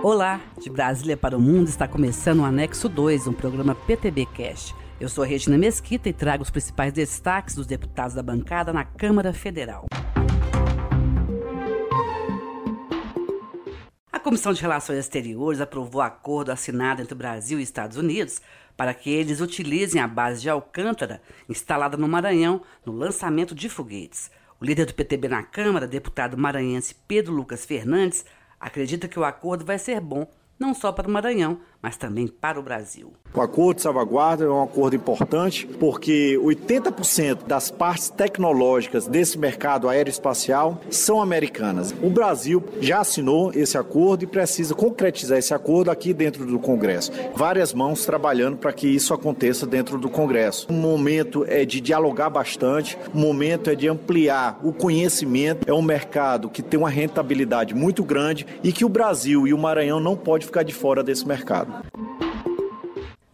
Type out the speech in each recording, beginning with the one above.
Olá, de Brasília para o Mundo está começando o Anexo 2, um programa PTB Cash. Eu sou Regina Mesquita e trago os principais destaques dos deputados da bancada na Câmara Federal. A Comissão de Relações Exteriores aprovou acordo assinado entre o Brasil e Estados Unidos para que eles utilizem a base de Alcântara, instalada no Maranhão, no lançamento de foguetes. O líder do PTB na Câmara, deputado maranhense Pedro Lucas Fernandes, acredita que o acordo vai ser bom não só para o Maranhão, mas também para o Brasil. O acordo de salvaguarda é um acordo importante porque 80% das partes tecnológicas desse mercado aeroespacial são americanas. O Brasil já assinou esse acordo e precisa concretizar esse acordo aqui dentro do Congresso. Várias mãos trabalhando para que isso aconteça dentro do Congresso. O momento é de dialogar bastante, o momento é de ampliar o conhecimento. É um mercado que tem uma rentabilidade muito grande e que o Brasil e o Maranhão não pode ficar de fora desse mercado.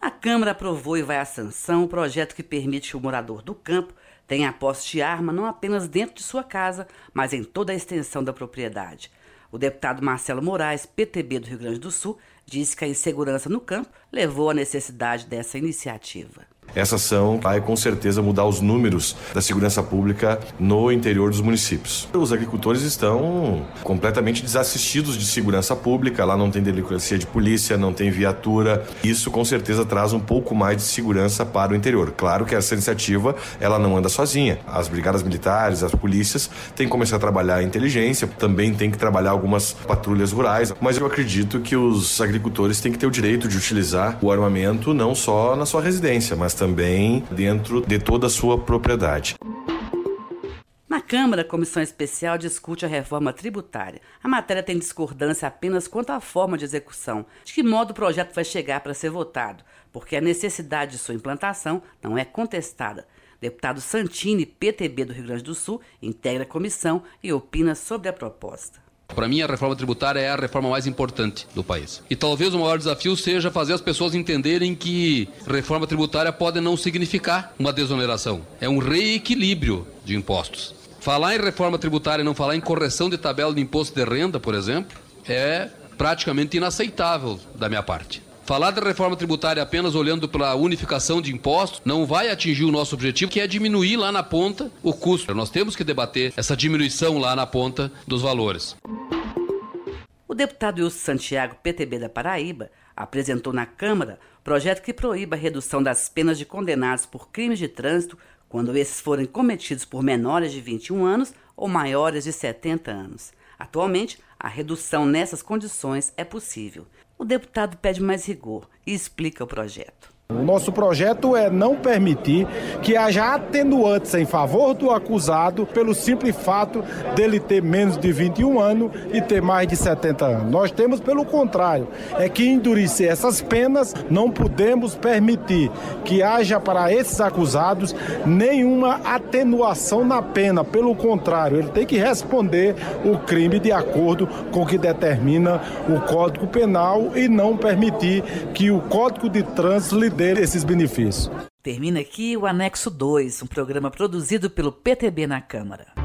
A Câmara aprovou e vai à sanção o projeto que permite que o morador do campo tenha a posse de arma não apenas dentro de sua casa, mas em toda a extensão da propriedade. O deputado Marcelo Moraes, PTB do Rio Grande do Sul, disse que a insegurança no campo levou à necessidade dessa iniciativa. Essa ação vai com certeza mudar os números da segurança pública no interior dos municípios. Os agricultores estão completamente desassistidos de segurança pública, lá não tem delegacia de polícia, não tem viatura. Isso com certeza traz um pouco mais de segurança para o interior. Claro que essa iniciativa ela não anda sozinha. As brigadas militares, as polícias têm que começar a trabalhar a inteligência, também tem que trabalhar algumas patrulhas rurais, mas eu acredito que os agricultores têm que ter o direito de utilizar o armamento não só na sua residência, mas também dentro de toda a sua propriedade. Na Câmara, a Comissão Especial discute a reforma tributária. A matéria tem discordância apenas quanto à forma de execução, de que modo o projeto vai chegar para ser votado, porque a necessidade de sua implantação não é contestada. Deputado Santini, PTB do Rio Grande do Sul, integra a comissão e opina sobre a proposta. Para mim, a reforma tributária é a reforma mais importante do país. E talvez o maior desafio seja fazer as pessoas entenderem que reforma tributária pode não significar uma desoneração. É um reequilíbrio de impostos. Falar em reforma tributária e não falar em correção de tabela de imposto de renda, por exemplo, é praticamente inaceitável da minha parte. Falar de reforma tributária apenas olhando para a unificação de impostos não vai atingir o nosso objetivo, que é diminuir lá na ponta o custo. Nós temos que debater essa diminuição lá na ponta dos valores. O deputado Wilson Santiago, PTB da Paraíba, apresentou na Câmara projeto que proíba a redução das penas de condenados por crimes de trânsito quando esses forem cometidos por menores de 21 anos ou maiores de 70 anos. Atualmente, a redução nessas condições é possível. O deputado pede mais rigor e explica o projeto. O nosso projeto é não permitir que haja atenuantes em favor do acusado pelo simples fato dele ter menos de 21 anos e ter mais de 70 anos. Nós temos, pelo contrário, é que endurecer essas penas, não podemos permitir que haja para esses acusados nenhuma atenuação na pena. Pelo contrário, ele tem que responder o crime de acordo com o que determina o Código Penal e não permitir que o Código de Trânsito dê esses benefícios. Termina aqui o Anexo 2, um programa produzido pelo PTB na Câmara.